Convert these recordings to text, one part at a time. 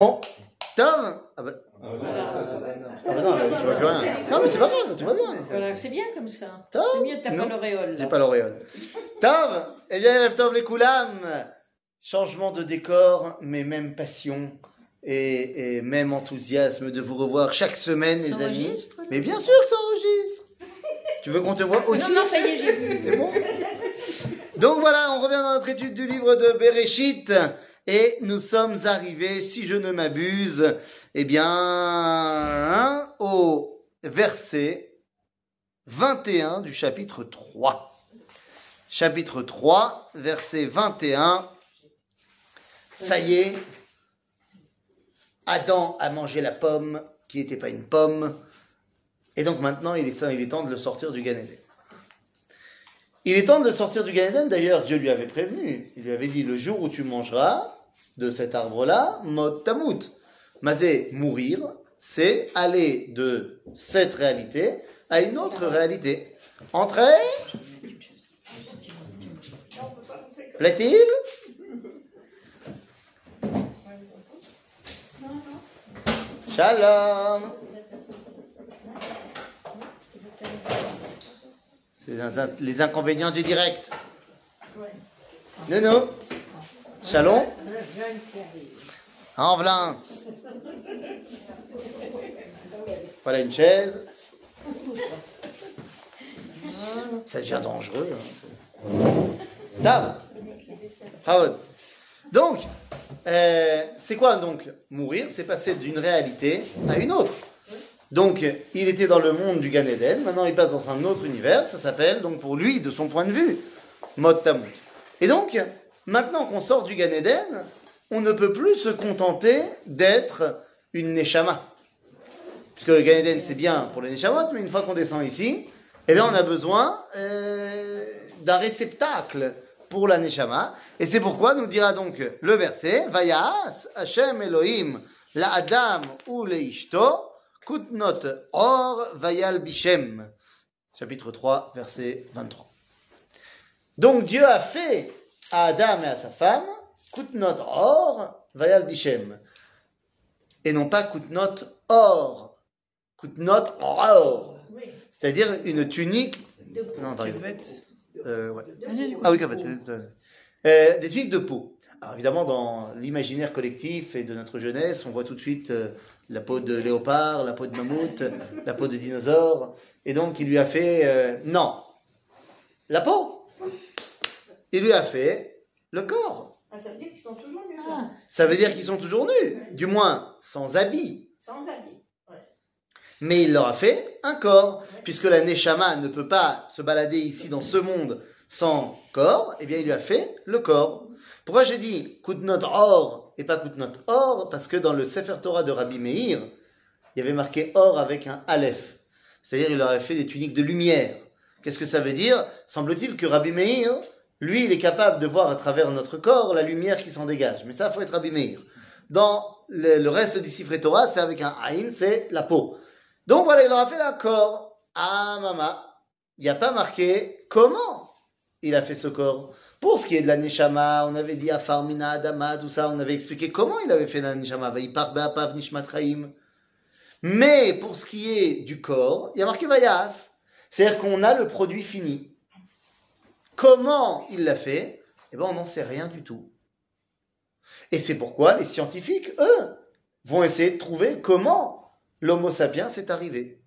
Bon, Tom Ah bah, ah bah non, tu vois plus rien. Non, mais c'est pas grave, tout va bien. Voilà, c'est bien comme ça. Tom C'est mieux, t'as Non. pas l'auréole. J'ai là. pas l'auréole. Tom Eh bien, Erev Tov les Koulam Changement de décor, mais même passion et, et même enthousiasme de vous revoir chaque semaine, les amis. là Mais bien sûr que ça enregistre Tu veux qu'on te voit aussi? Non, non, ça y est, j'ai vu. C'est bon? Donc voilà, on revient dans notre étude du livre de Bereshit et nous sommes arrivés, si je ne m'abuse, eh bien, au verset 21 du chapitre 3. Chapitre 3, verset 21. Ça y est, Adam a mangé la pomme qui n'était pas une pomme. Et donc maintenant, il est, temps de le sortir du Gan Eden. Il est temps de le sortir du Gan Eden. D'ailleurs, Dieu lui avait prévenu. Il lui avait dit, le jour où tu mangeras de cet arbre-là, mot tamut. Mazé, mourir, c'est aller de cette réalité à une autre réalité. Entrez Plaît-il? Shalom C'est les in- les inconvénients du direct. Non, non. Shalom En velin. Voilà une chaise. Ça devient dangereux. hein. Donc, euh, c'est quoi donc mourir? C'est passer d'une réalité à une autre. Donc, il était dans le monde du Gan Eden, maintenant il passe dans un autre univers, ça s'appelle, donc pour lui, de son point de vue, Mot Tammuz. Et donc, maintenant qu'on sort du Gan Eden, on ne peut plus se contenter d'être une Neshama. Puisque le Gan Eden, c'est bien pour les Neshamot, mais une fois qu'on descend ici, eh bien, on a besoin euh, d'un réceptacle pour la Neshama. Et c'est pourquoi nous dira donc le verset Vayas Hashem Elohim la Adam ou le Ishto Kutnot Or Vayal Bishem. Chapitre 3, verset 23. Donc Dieu a fait à Adam et à sa femme Kutnot Or Vayal Bishem. Et non pas Kutnot Or. Kutnot Or. C'est-à-dire une tunique. Non, pardon. Euh, ouais. Ah oui. Euh, des tuniques de peau. Alors évidemment, dans l'imaginaire collectif et de notre jeunesse, on voit tout de suite euh, la peau de léopard, la peau de mammouth, la peau de dinosaure. Et donc, il lui a fait... euh, non. La peau? Il lui a fait le corps. Ah, ça veut dire qu'ils sont toujours nus, Ah, Ça veut dire qu'ils sont toujours nus, du moins sans habits. sans habits. Ouais. Mais il leur a fait un corps, puisque la Neshama ne peut pas se balader ici dans ce monde sans corps, eh bien il lui a fait le corps. Pourquoi j'ai dit Kutnot Or et pas Kutnot Or? Parce que dans le Sefer Torah de Rabbi Meir, il y avait marqué Or avec un Aleph. C'est-à-dire il leur a fait des tuniques de lumière. Qu'est-ce que ça veut dire? Semble-t-il que Rabbi Meir, lui, il est capable de voir à travers notre corps la lumière qui s'en dégage. Mais ça, faut être Meir. Dans le, reste du Sefer Torah, c'est avec un Aïn, c'est la peau. Donc voilà, il leur a fait l'accord. Ah, maman, il n'y a pas marqué comment il a fait ce corps. Pour ce qui est de la Neshama, on avait dit Afarmina, Adama, tout ça, on avait expliqué comment il avait fait la Neshama. Mais pour ce qui est du corps, il y a marqué Vayas. C'est-à-dire qu'on a le produit fini. Comment il l'a fait? Eh bien, on n'en sait rien du tout. Et c'est pourquoi les scientifiques, eux, vont essayer de trouver comment l'Homo sapiens est arrivé.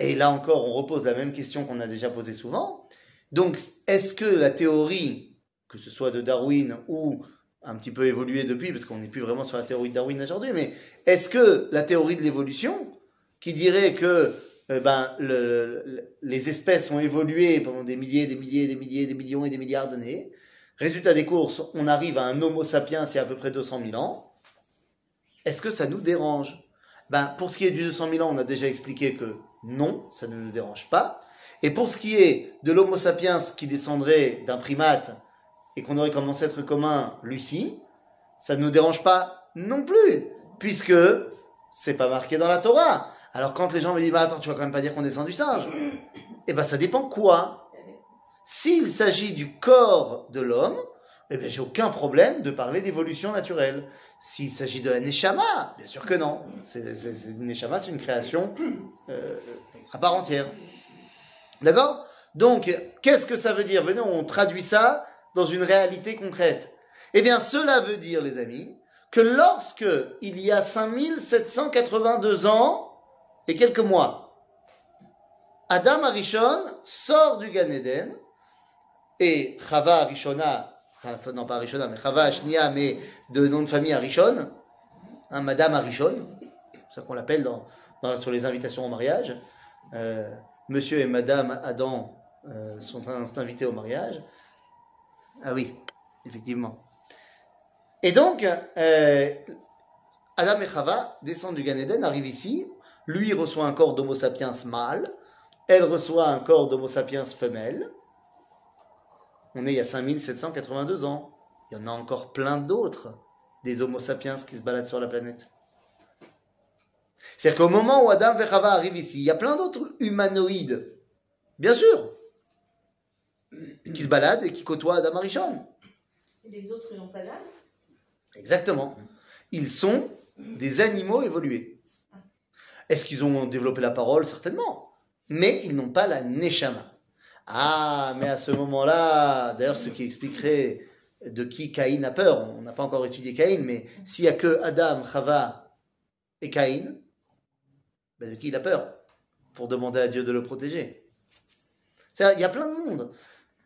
Et là encore, on repose la même question qu'on a déjà posée souvent. Donc, est-ce que la théorie, que ce soit de Darwin ou un petit peu évoluée depuis, parce qu'on n'est plus vraiment sur la théorie de Darwin aujourd'hui, mais est-ce que la théorie de l'évolution, qui dirait que euh, ben, le- le- les espèces ont évolué pendant des milliers, des milliers, des milliers, des millions et des milliards d'années, résultat des courses, on arrive à un Homo sapiens il y a à peu près 200 000 ans, est-ce que ça nous dérange? Ben, Pour ce qui est du 200 000 ans, on a déjà expliqué que non, ça ne nous dérange pas. Et pour ce qui est de l'Homo sapiens qui descendrait d'un primate et qu'on aurait comme ancêtre commun Lucie, ça ne nous dérange pas non plus, puisque c'est pas marqué dans la Torah. Alors quand les gens me disent, bah attends, tu vas quand même pas dire qu'on descend du singe, eh ben ça dépend quoi. S'il s'agit du corps de l'homme, eh bien, j'ai aucun problème de parler d'évolution naturelle. S'il s'agit de la Neshama, bien sûr que non. C'est, Neshama, c'est une création euh, à part entière. D'accord? Donc, qu'est-ce que ça veut dire? Venez, on traduit ça dans une réalité concrète. Eh bien, cela veut dire, les amis, que lorsque il y a 5782 ans et quelques mois, Adam Arishon sort du Gan Eden et Chava Arishona, enfin non pas Arishona, mais Chava Ashnia, mais de nom de famille Arishon, hein, Madame Arishon, c'est ça qu'on l'appelle sur les invitations au mariage. Euh, Monsieur et Madame Adam euh, sont invités au mariage. Ah oui, effectivement. Et donc, euh, Adam et Chava descendent du Gan Eden, arrivent ici. Lui reçoit un corps d'Homo sapiens mâle. Elle reçoit un corps d'Homo sapiens femelle. On est il y a 5782 ans. Il y en a encore plein d'autres, des Homo sapiens qui se baladent sur la planète. C'est-à-dire qu'au moment où Adam et Chava arrivent ici, il y a plein d'autres humanoïdes, bien sûr, qui se baladent et qui côtoient Adam Arishon. Et les autres, n'ont pas d'âme? Exactement. Ils sont des animaux évolués. Est-ce qu'ils ont développé la parole? Certainement. Mais ils n'ont pas la neshama. Ah, mais à ce moment-là, d'ailleurs, ce qui expliquerait de qui Caïn a peur, on n'a pas encore étudié Caïn, mais s'il n'y a que Adam, Chava et Caïn, ben de qui il a peur Pour demander à Dieu de le protéger? Il y a plein de monde.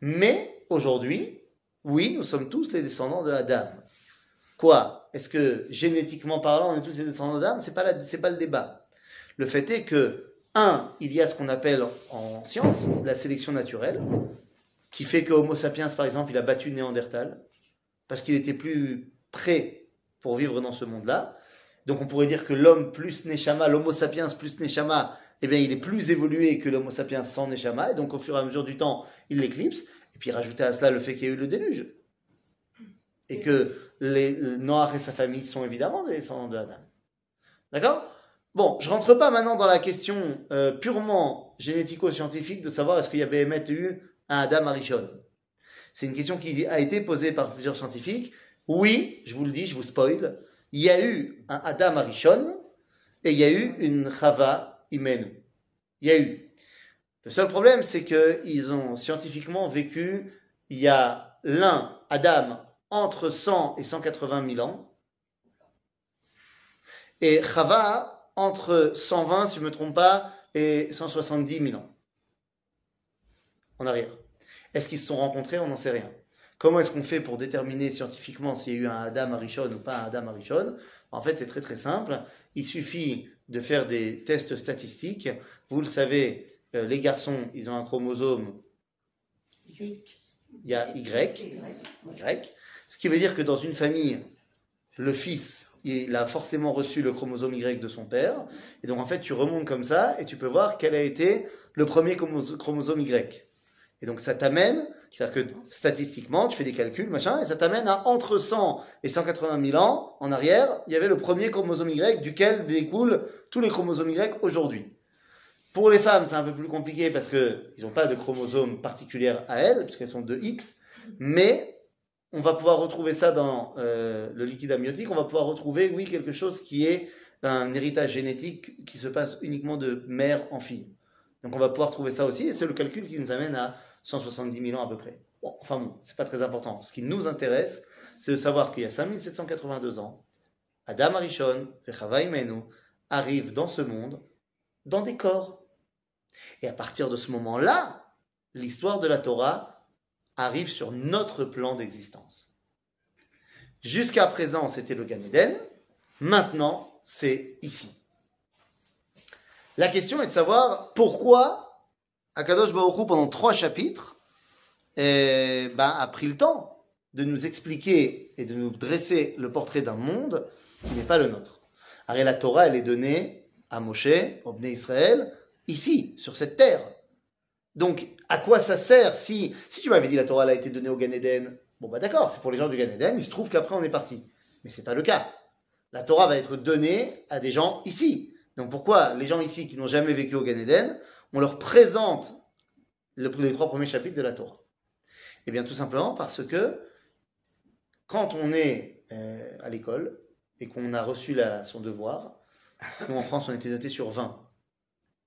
Mais aujourd'hui, oui, nous sommes tous les descendants de Adam. Quoi? Est-ce que génétiquement parlant, on est tous les descendants d'Adam? C'est pas pas le débat. Le fait est que un, il y a ce qu'on appelle en science la sélection naturelle, qui fait que Homo sapiens, par exemple, il a battu Néandertal parce qu'il était plus prêt pour vivre dans ce monde-là. Donc on pourrait dire que l'homme plus Neshama, l'Homo sapiens plus Neshama, eh bien il est plus évolué que l'Homo sapiens sans Neshama, et donc au fur et à mesure du temps, il l'éclipse. Et puis rajouter à cela le fait qu'il y a eu le déluge. Et que les le Noach et sa famille sont évidemment des descendants de Adam. D'accord? Bon, je rentre pas maintenant dans la question euh, purement génético-scientifique de savoir est-ce qu'il y avait eu un Adam Arishon. C'est une question qui a été posée par plusieurs scientifiques. Oui, je vous le dis, je vous spoil, il y a eu un Adam Arishon et il y a eu une Chava Imenu. Il y a eu. Le seul problème, c'est qu'ils ont scientifiquement vécu, il y a l'un, Adam, entre 100 et 180 000 ans, et Chava, entre 120, si je ne me trompe pas, et 170 000 ans. En arrière. Est-ce qu'ils se sont rencontrés? On n'en sait rien. Comment est-ce qu'on fait pour déterminer scientifiquement s'il y a eu un Adam Arishon ou pas un Adam Arishon? En fait, c'est très très simple. Il suffit de faire des tests statistiques. Vous le savez, euh, les garçons, ils ont un chromosome, il y a Y, Y, ce qui veut dire que dans une famille, le fils, il a forcément reçu le chromosome Y de son père, et donc en fait, tu remontes comme ça, et tu peux voir quel a été le premier chromoso- chromosome Y. Et donc ça t'amène, c'est-à-dire que statistiquement, tu fais des calculs, machin, et ça t'amène à entre 100 et 180 000 ans en arrière, il y avait le premier chromosome Y duquel découlent tous les chromosomes Y aujourd'hui. Pour les femmes, c'est un peu plus compliqué parce qu'ils n'ont pas de chromosome particulière à elles, puisqu'elles sont de X, mais on va pouvoir retrouver ça dans euh, le liquide amniotique, on va pouvoir retrouver, oui, quelque chose qui est un héritage génétique qui se passe uniquement de mère en fille. Donc on va pouvoir trouver ça aussi, et c'est le calcul qui nous amène à 170 000 ans à peu près. Bon, enfin bon, c'est pas très important. Ce qui nous intéresse, c'est de savoir qu'il y a 5782 ans, Adam Arishon et Chava Imenu arrivent dans ce monde dans des corps. Et à partir de ce moment-là, l'histoire de la Torah arrive sur notre plan d'existence. Jusqu'à présent, c'était le Gan Eden. Maintenant, c'est ici. La question est de savoir pourquoi Akadosh Baruch pendant trois chapitres, eh ben, a pris le temps de nous expliquer et de nous dresser le portrait d'un monde qui n'est pas le nôtre. Alors, la Torah, elle est donnée à Moshe, au Bnei Israël, ici, sur cette terre. Donc, à quoi ça sert si, si tu m'avais dit la Torah a été donnée au Gan Eden? Bon, bah d'accord, c'est pour les gens du Gan Eden, il se trouve qu'après on est parti. Mais c'est pas le cas. La Torah va être donnée à des gens ici. Donc pourquoi les gens ici qui n'ont jamais vécu au Gan Eden, on leur présente le- les trois premiers chapitres de la Torah? Eh bien, tout simplement parce que quand on est euh, à l'école et qu'on a reçu son devoir, nous en France on était noté sur 20.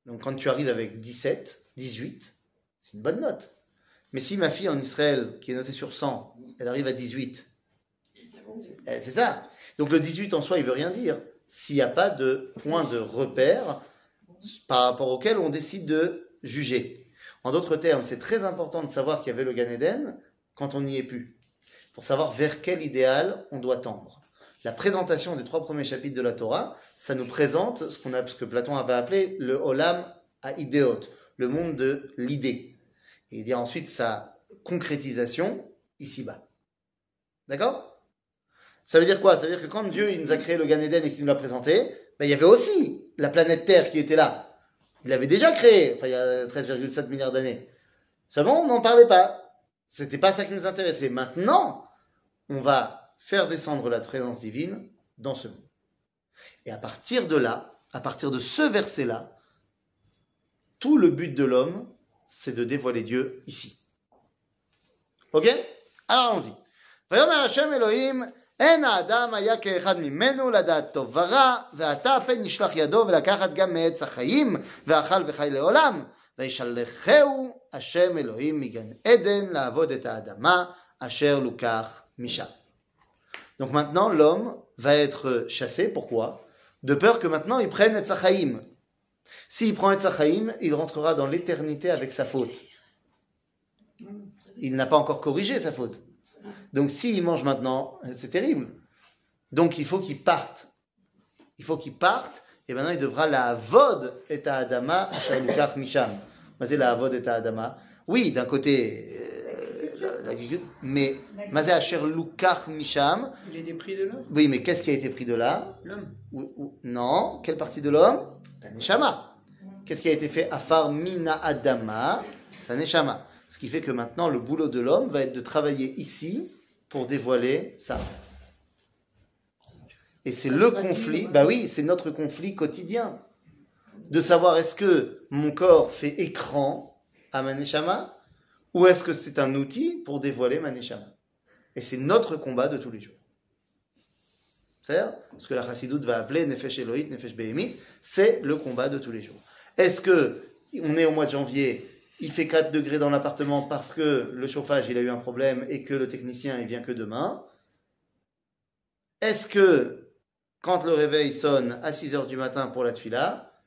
Donc quand tu arrives avec 17, 18, c'est une bonne note. Mais si ma fille en Israël, qui est notée sur 100, elle arrive à 18, eh, c'est ça. Donc le 18 en soi, il veut rien dire. S'il n'y a pas de point de repère par rapport auquel on décide de juger. En d'autres termes, c'est très important de savoir qu'il y avait le Gan Eden quand on n'y est plus, pour savoir vers quel idéal on doit tendre. La présentation des trois premiers chapitres de la Torah, ça nous présente ce, qu'on a, ce que Platon avait appelé le Olam à idéot, le monde de l'idée. Et il y a ensuite sa concrétisation ici-bas. D'accord? Ça veut dire quoi? Ça veut dire que quand Dieu nous a créé le Gan Eden et qu'il nous l'a présenté, ben, il y avait aussi la planète Terre qui était là. Il l'avait déjà créé, enfin il y a 13,7 milliards d'années. Seulement, on n'en parlait pas. C'était pas ça qui nous intéressait. Maintenant, on va faire descendre la présence divine dans ce monde. Et à partir de là, à partir de ce verset-là, tout le but de l'homme, c'est de dévoiler Dieu ici. Ok Alors allons-y. ויאמר השם אלוהים, אין האדם היה כאחד ממנו לדעת טוב ורע, ועתה פן ישלח ידו ולקחת גם מעץ החיים, ואכל וחי לעולם. וישלחהו השם אלוהים מגן עדן לעבוד את האדמה, אשר לוקח משם. Donc maintenant, l'homme va être chassé. Pourquoi De peur que maintenant il prenne et Sachaïm. s'il prend Sachaïm, il rentrera dans l'éternité avec sa faute. Il n'a pas encore corrigé sa faute. Donc s'il mange maintenant, c'est terrible. Donc il faut qu'il parte. Il faut qu'il parte, et maintenant il devra la avod et à Adama, Misham. Mazé la avod et à Adama. Oui, d'un côté, euh, mais Mazé Asher Lukach Misham. Il est des prix de l'homme? Oui, mais qu'est-ce qui a été pris de là? L'homme. Non, quelle partie de l'homme? Qu'est-ce qui a été fait? Afar Mina Adama, sa Neshama. Ce qui fait que maintenant, le boulot de l'homme va être de travailler ici pour dévoiler ça. Et c'est le conflit, bah oui, c'est notre conflit quotidien. De savoir est-ce que mon corps fait écran à ma Neshama ou est-ce que c'est un outil pour dévoiler ma Neshama? Et c'est notre combat de tous les jours. C'est-à-dire, ce que la chassidoute va appeler Nefesh Elohit, Nefesh Behemit, c'est le combat de tous les jours. Est-ce que on est au mois de janvier, il fait 4 degrés dans l'appartement parce que le chauffage il a eu un problème et que le technicien il vient que demain? Est-ce que quand le réveil sonne à 6 heures du matin pour la tfila,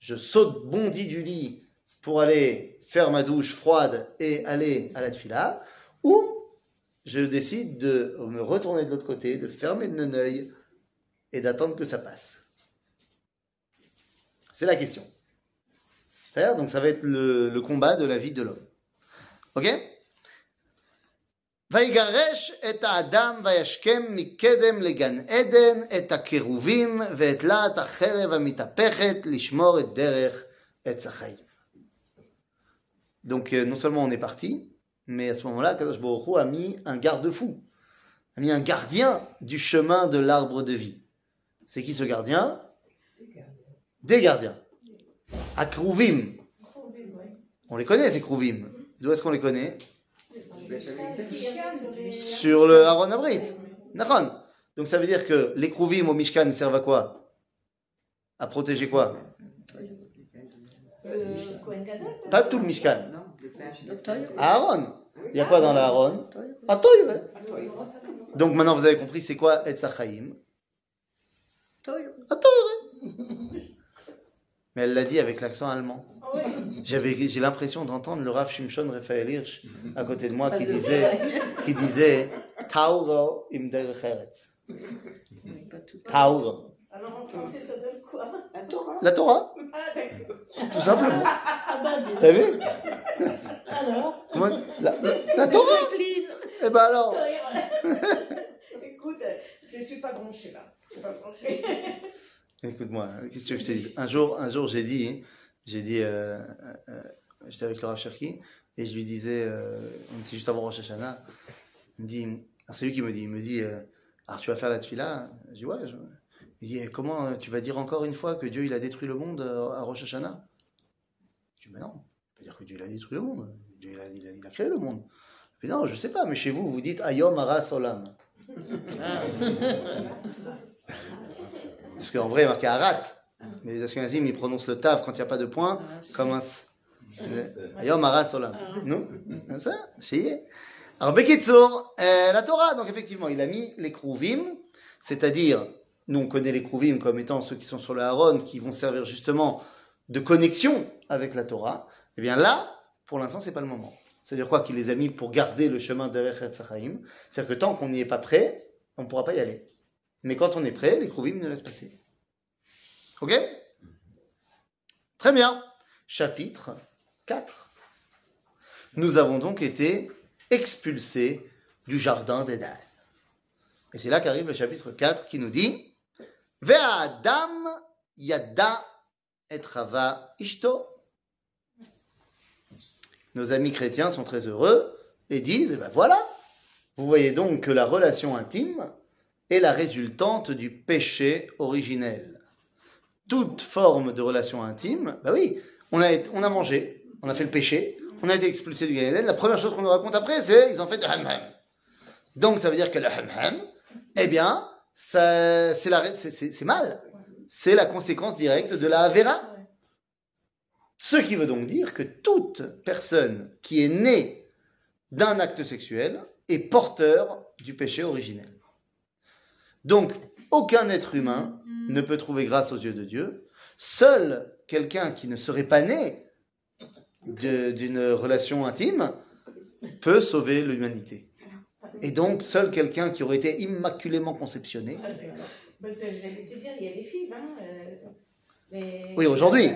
je saute bondi du lit pour aller faire ma douche froide et aller à la tfila ou je décide de me retourner de l'autre côté, de fermer le œil et d'attendre que ça passe. C'est la question. C'est-à-dire, donc ça va être le, le combat de la vie de l'homme. Ok ויגרש את האדם וישכם מקדם לגן עדן את הקירובים ואת להט החרב המתהפכת לשמור את דרך עץ החיים. Donc euh, non seulement on est parti, mais à ce moment-là, Kadosh Baruch Hu a mis un garde-fou, a mis un gardien du chemin de l'arbre de vie. C'est qui ce gardien? Des gardiens. Akruvim. On les connaît, ces Kruvim. D'où est-ce qu'on les connaît? Sur le Aaron Abrit. Donc ça veut dire que les Kruvim au Mishkan ils servent à quoi? À protéger quoi? Euh, Gadol Pas tout le Mishkan. Aaron. Il y a quoi dans l'Aaron Ah, Toire. Donc maintenant vous avez compris c'est quoi Etzachaim Ah, Toire. Mais elle l'a dit avec l'accent allemand. Ah. J'avais, j'ai l'impression d'entendre le Rav Shimshon Raphaël Hirsch à côté de moi qui disait, qui disait Tauro im derech eretz. Tauro. Alors en français, ça donne quoi La Torah. La Torah, Ah d'accord. tout simplement. Ah bah dis T'as vu Alors Comment- la, la- la Torah Eh ben alors Écoute, je suis pas branchée là. Je suis pas branchée. Écoute-moi, qu'est-ce que tu veux que je te dise Un jour, un jour j'ai dit, j'ai dit, euh, euh, j'étais avec le Rav Cherki et je lui disais, euh, on était juste avant Rosh Hashanah, il me dit, alors c'est lui qui me dit, il me dit, euh, alors tu vas faire la tefila Je dis ouais. Je... Il dit, eh, comment euh, tu vas dire encore une fois que Dieu il a détruit le monde euh, à Rosh Hashanah? Je dis, mais non, on peut dire que Dieu il a détruit le monde. Dieu il a, il a- il a créé le monde. Mais non, je sais pas, mais chez vous, vous dites Ayom Aras Olam. Ah. Parce qu'en vrai, il y a marqué Arat. Mais les Ashkenazim, ils prononcent le Tav quand il n'y a pas de point, comme un S. Ayom Aras Olam. Non Comme ça Chier. Alors, Bekitsour, euh, la Torah, donc effectivement, il a mis les Kruvim, c'est-à-dire, nous on connaît les Kruvim comme étant ceux qui sont sur le Haron, qui vont servir justement de connexion avec la Torah. Eh bien là, pour l'instant, c'est pas le moment. C'est-à-dire quoi Qu'il les a mis pour garder le chemin derrière Tzachayim. C'est-à-dire que tant qu'on n'y est pas prêt, on ne pourra pas y aller. Mais quand on est prêt, les Kruvim nous laissent passer. Ok? Très bien. Chapitre 4. Nous avons donc été expulsés du jardin d'Éden. Et c'est là qu'arrive le chapitre 4 qui nous dit Yada et ishto. Nos amis chrétiens sont très heureux et disent, eh ben voilà, vous voyez donc que la relation intime est la résultante du péché originel. Toute forme de relation intime, bah oui, on a, mangé, on a fait le péché, on a été expulsé du Gan Eden. La première chose qu'on nous raconte après, c'est ils ont fait le ham-ham. Donc ça veut dire que le ham-ham, eh bien, c'est mal. C'est la conséquence directe de la Avera. Ce qui veut donc dire que toute personne qui est née d'un acte sexuel est porteur du péché originel. Donc, aucun être humain ne peut trouver grâce aux yeux de Dieu. Seul quelqu'un qui ne serait pas né d'une relation intime peut sauver l'humanité. Et donc, seul quelqu'un qui aurait été immaculément conceptionné c'est- J'allais te dire, il y a des filles, hein. euh, mais- Oui, aujourd'hui.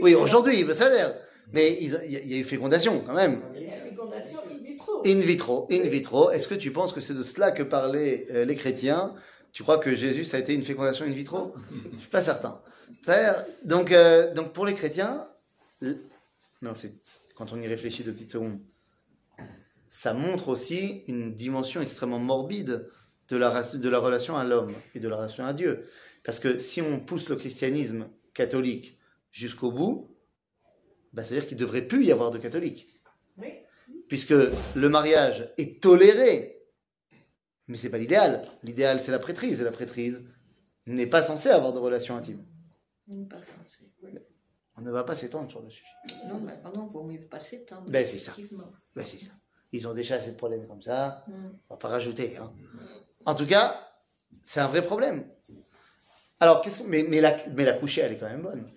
Oui, aujourd'hui. Ben, ça a l'air. Mais il y, a- eu fécondation quand même. Il y a fécondation in vitro. In vitro, in vitro. Est-ce que tu penses que c'est de cela que parlaient euh, les chrétiens? Tu crois que Jésus, ça a été une fécondation in vitro? Je suis pas certain. Ça donc, euh, donc pour les chrétiens, non, c'est quand on y réfléchit deux petites secondes, ça montre aussi une dimension extrêmement morbide de la, race- de la relation à l'homme et de la relation à Dieu. Parce que si on pousse le christianisme catholique jusqu'au bout, bah, c'est-à-dire qu'il ne devrait plus y avoir de catholiques Oui. puisque le mariage est toléré, mais c'est pas l'idéal. L'idéal, c'est la prêtrise, et la prêtrise n'est pas censée avoir de relation intime. Pas. On ne va pas s'étendre sur le sujet. Non, mais pardon, vaut mieux pas s'étendre. Ben, c'est ça. Ben, c'est ça. Ils ont déjà assez de problèmes comme ça, Mm. on va pas rajouter. hein. En tout cas, c'est un vrai problème. Alors, qu'est-ce qu'on- mais, mais, la, mais la couchia, elle est quand même bonne.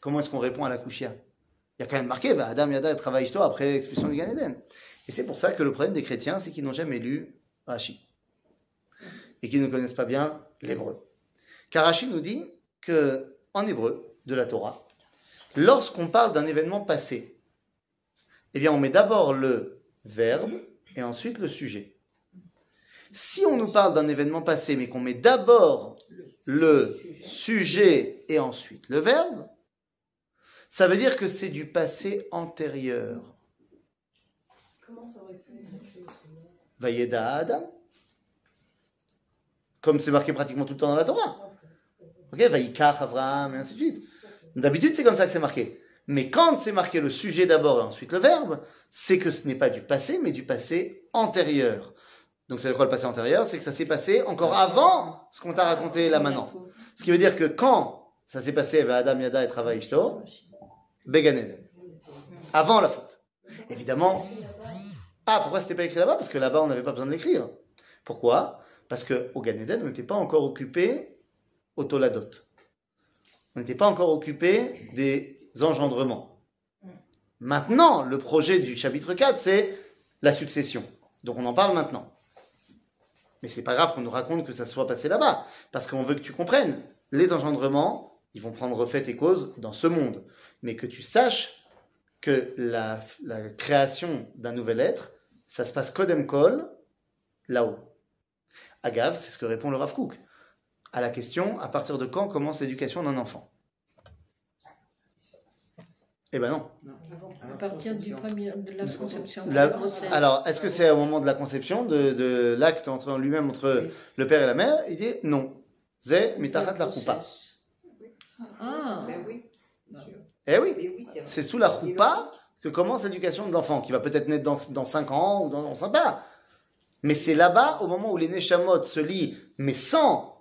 Comment est-ce qu'on répond à la couchia Il y a quand même marqué, va Adam Yada travaille toi après l'expulsion du Gan Eden. Et c'est pour ça que le problème des chrétiens, c'est qu'ils n'ont jamais lu Rashi. Et qu'ils ne connaissent pas bien l'hébreu. Car Rashi nous dit que, en hébreu, de la Torah, lorsqu'on parle d'un événement passé, eh bien, on met d'abord le verbe et ensuite le sujet. Si on nous parle d'un événement passé, mais qu'on met d'abord le sujet et ensuite le verbe, ça veut dire que c'est du passé antérieur. Comment ça aurait pu être. Comme c'est marqué pratiquement tout le temps dans la Torah. Ok, Avraham, et ainsi de suite. D'habitude, c'est comme ça que c'est marqué. Mais quand c'est marqué le sujet d'abord et ensuite le verbe, c'est que ce n'est pas du passé, mais du passé antérieur. Donc, c'est quoi le passé antérieur? C'est que ça s'est passé encore avant ce qu'on t'a raconté là maintenant. Ce qui veut dire que quand ça s'est passé avec Adam Yada et Travail Ishto, Began Eden. Avant la faute. Évidemment. Ah, pourquoi c'était pas écrit là-bas? Parce que là-bas, on n'avait pas besoin de l'écrire. Pourquoi? Parce qu'au Gan Eden, on n'était pas encore occupé au Toladot. On n'était pas encore occupé des engendrements. Maintenant, le projet du chapitre 4, c'est la succession. Donc on en parle maintenant. Mais c'est pas grave qu'on nous raconte que ça soit passé là-bas, parce qu'on veut que tu comprennes. Les engendrements, ils vont prendre fait et cause dans ce monde. Mais que tu saches que la, la création d'un nouvel être, ça se passe Kodem Kol, là-haut. Agave, c'est ce que répond le Rav Kook. À la question, à partir de quand commence l'éducation d'un enfant? Eh ben non. À partir du premier, de la conception de La- la grossesse. alors, est-ce que c'est au moment de la conception, de, de l'acte entre lui-même entre Oui. le père et la mère Il dit non. Zé, mitachat la grossesse. Ah, Ben oui. Eh oui, Mais oui, c'est sous la choupa que commence l'éducation de l'enfant, qui va peut-être naître dans, dans 5 ans ou dans, on sait pas. Mais c'est là-bas, au moment où les Neshamot se lient, mais sans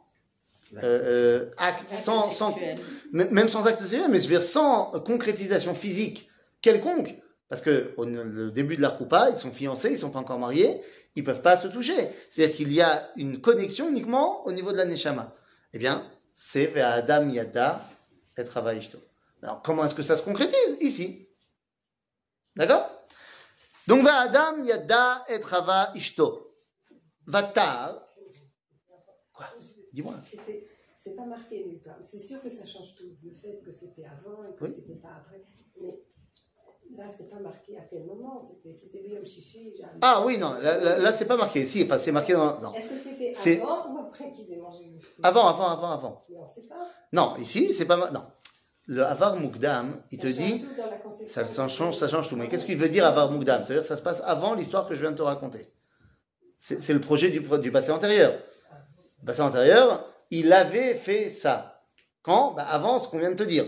euh, euh, acte, sans, Sexuel. Même sans acte sérieux, mais je veux dire sans concrétisation physique quelconque. Parce que au le début de la roupa, ils sont fiancés, ils sont pas encore mariés, ils peuvent pas se toucher. C'est-à-dire qu'il y a une connexion uniquement au niveau de la neshama. Eh bien, c'est vers Adam Yada et Rava Ishto. Alors, comment est-ce que ça se concrétise? Ici. D'accord? Donc, vers Adam Yada et Ishto. Vatar. Quoi? Dis-moi. C'est pas marqué nulle part. C'est sûr que ça change tout. Le fait que c'était avant et que Oui. c'était pas après. Mais là, c'est pas marqué à quel moment. C'était Shishi. j'arrive. Ah oui, non, là, là, là, c'est pas marqué. Si, enfin, c'est marqué dans. Non. Est-ce que c'était avant ou après qu'ils aient mangé le fruit? Avant, avant, avant, avant. Mais on sait pas. Non, ici, c'est pas Non. Le Avar Mukdam, il Ça te dit, tout dans la conception. ça, ça change, ça change tout. Mais qu'est-ce qu'il veut dire Avar Mukdam Ça veut dire que ça se passe avant l'histoire que je viens de te raconter. C'est c'est le projet du, du passé antérieur. Passé antérieur, il avait fait ça. Quand bah, Avant ce qu'on vient de te dire.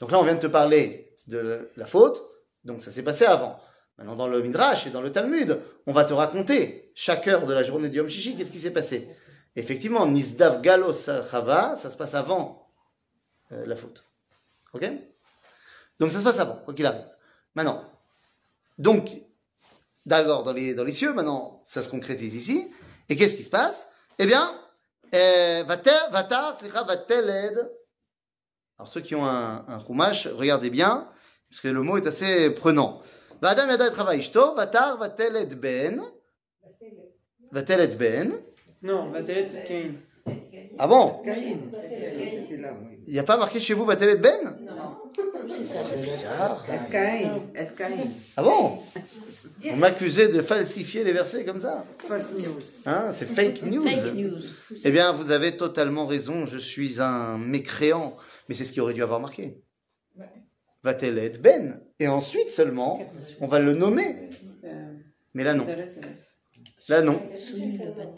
Donc là, on vient de te parler de la faute, donc ça s'est passé avant. Maintenant, dans le Midrash et dans le Talmud, on va te raconter chaque heure de la journée du Yom Shishi, qu'est-ce qui s'est passé. Effectivement, Nisdav Galos Chava, ça se passe avant euh, la faute. Ok? Donc ça se passe avant, quoi qu'il arrive. Maintenant, donc, d'accord, dans les, dans les cieux, maintenant, ça se concrétise ici. Et qu'est-ce qui se passe? Eh bien, vatar, slicha, vateled. Alors ceux qui ont un, un chumash, regardez bien, parce que le mot est assez prenant. Vadam yada et travail ishto, vatar, vateled ben, vateled ben. Non, Vatelet Cain. Ah bon? Il n'y a pas marqué chez vous vateled ben? Non. C'est bizarre. Ah bon? On m'accusait de falsifier les versets comme ça? Fausse news. Hein, c'est fake news. Fake news. Eh bien, vous avez totalement raison, je suis un mécréant. Mais c'est ce qui aurait dû avoir marqué. Va-t-elle être Ben? Et ensuite seulement, on va le nommer. Euh, Mais là, non. Euh, Là, non.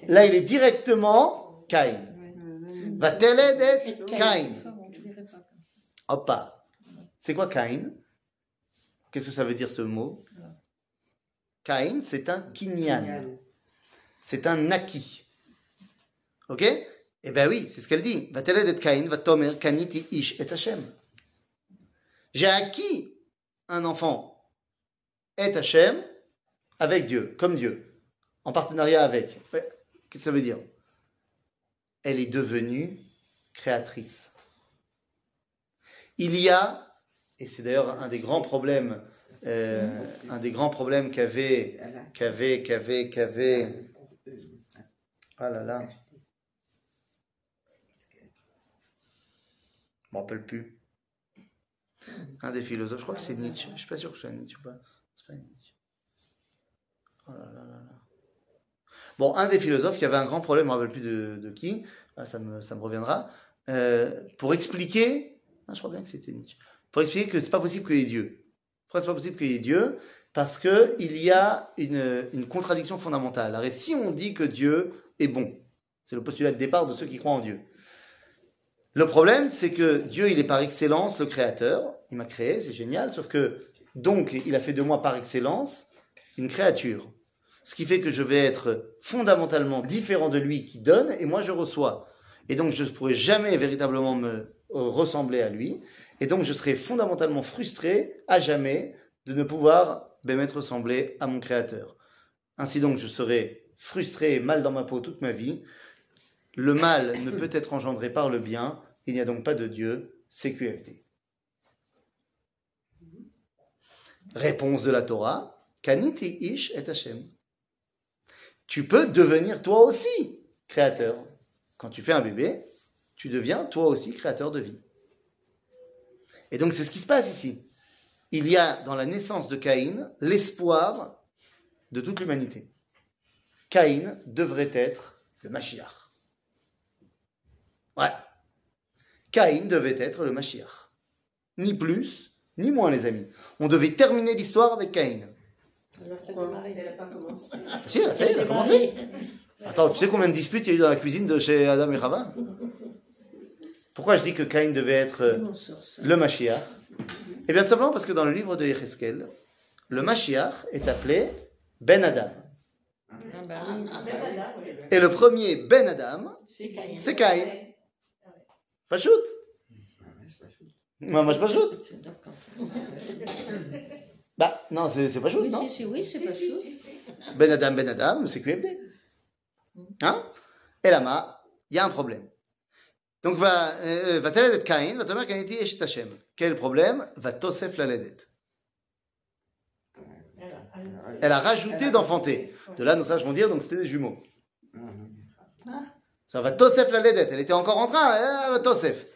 Là, il est directement Cain. Va-t-elle être Cain On C'est quoi Cain Qu'est-ce que ça veut dire ce mot? Cain, c'est un kinyan. C'est un acquis. Ok? Eh bien oui, c'est ce qu'elle dit. Va tomer kaniti ish et Hashem. J'ai acquis un enfant et Hashem avec Dieu, comme Dieu, en partenariat avec. Ouais. Qu'est-ce que ça veut dire? Elle est devenue créatrice. Il y a, et c'est d'ailleurs un des grands problèmes, euh, un des grands problèmes qu'avait qu'avait, qu'avait, qu'avait. Ah là là. Je me rappelle plus. Un des philosophes, je crois que c'est Nietzsche. Je suis pas sûr que ce soit Nietzsche ou pas. C'est pas Nietzsche. Oh. Bon, un des philosophes qui avait un grand problème, je me rappelle plus de, de qui, Ah, ça, me, ça me reviendra, euh, pour expliquer, ah, je crois bien que c'était Nietzsche, pour expliquer que c'est pas possible qu'il y ait Dieu. Pourquoi c'est pas possible qu'il y ait Dieu? Parce que il y a une, contradiction fondamentale. Et si on dit que Dieu est bon, c'est le postulat de départ de ceux qui croient en Dieu. Le problème, c'est que Dieu, il est par excellence le créateur. Il m'a créé, c'est génial. Sauf que, donc, il a fait de moi par excellence une créature. Ce qui fait que je vais être fondamentalement différent de lui qui donne et moi je reçois. Et donc, je ne pourrai jamais véritablement me ressembler à lui. Et donc, je serai fondamentalement frustré à jamais de ne pouvoir ben, m'être ressemblé à mon créateur. Ainsi donc, je serai frustré et mal dans ma peau toute ma vie. Le mal ne peut être engendré par le bien. Il n'y a donc pas de Dieu. CQFD. Réponse de la Torah. Kaniti ish et Hashem. Tu peux devenir toi aussi créateur. Quand tu fais un bébé, tu deviens toi aussi créateur de vie. Et donc c'est ce qui se passe ici. Il y a dans la naissance de Caïn l'espoir de toute l'humanité. Caïn devrait être le Mashiach. Ouais. Caïn devait être le Mashiach. Ni plus, ni moins, les amis. On devait terminer l'histoire avec Caïn. Alors pourquoi n'a pas commencé. Si, ça y est, il a commencé. Attends, tu sais combien de disputes il y a eu dans la cuisine de chez Adam et Chava Pourquoi je dis que Caïn devait être euh, le Mashiach? Eh bien, tout simplement parce que dans le livre de Yecheskel, le Mashiach est appelé Ben Adam. Ah bah. Ah, ben voilà, oui. Et le premier Ben Adam, C'est Caïn. Pas shoot? Moi, moi, je pas shoot. Bah, non, c'est pas shoot, non? oui, c'est pas chaud. Ben Adam, Ben Adam, c'est QFD. Hein? Et là, il y a un problème. Donc, va euh, d'être Caïn, va dire Caïn Eshet Hashem. Quel problème? Va Tosef la ledet. Elle a rajouté d'enfanter. De là, nos sages vont dire, donc c'était des jumeaux. Ça va Tosef la ledet. Elle était encore en train, va Tosef.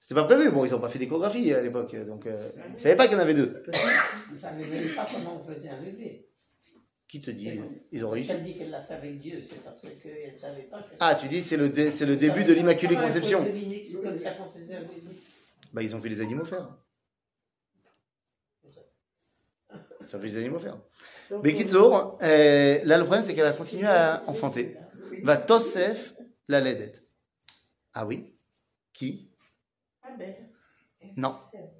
C'était pas prévu. Bon, ils n'ont pas fait d'échographie à l'époque, donc euh, ils ne savaient pas qu'il y en avait deux. Vous ne pas comment on faisait un bébé. Qui te dit Ils ont Si réussi. elle dit qu'elle l'a fait avec Dieu, c'est parce qu'elle ne savait pas. qu'elle- Ah, tu dis c'est le, dé- c'est le début de l'Immaculée Conception. que comme ça. Bah, ils ont fait les animaux faire. Ils ont fait les animaux faire. Mais Kitsour, euh, là le problème c'est qu'elle a continué à enfanter. Va Tosef la ledet. Ah oui Qui? Ben, Non.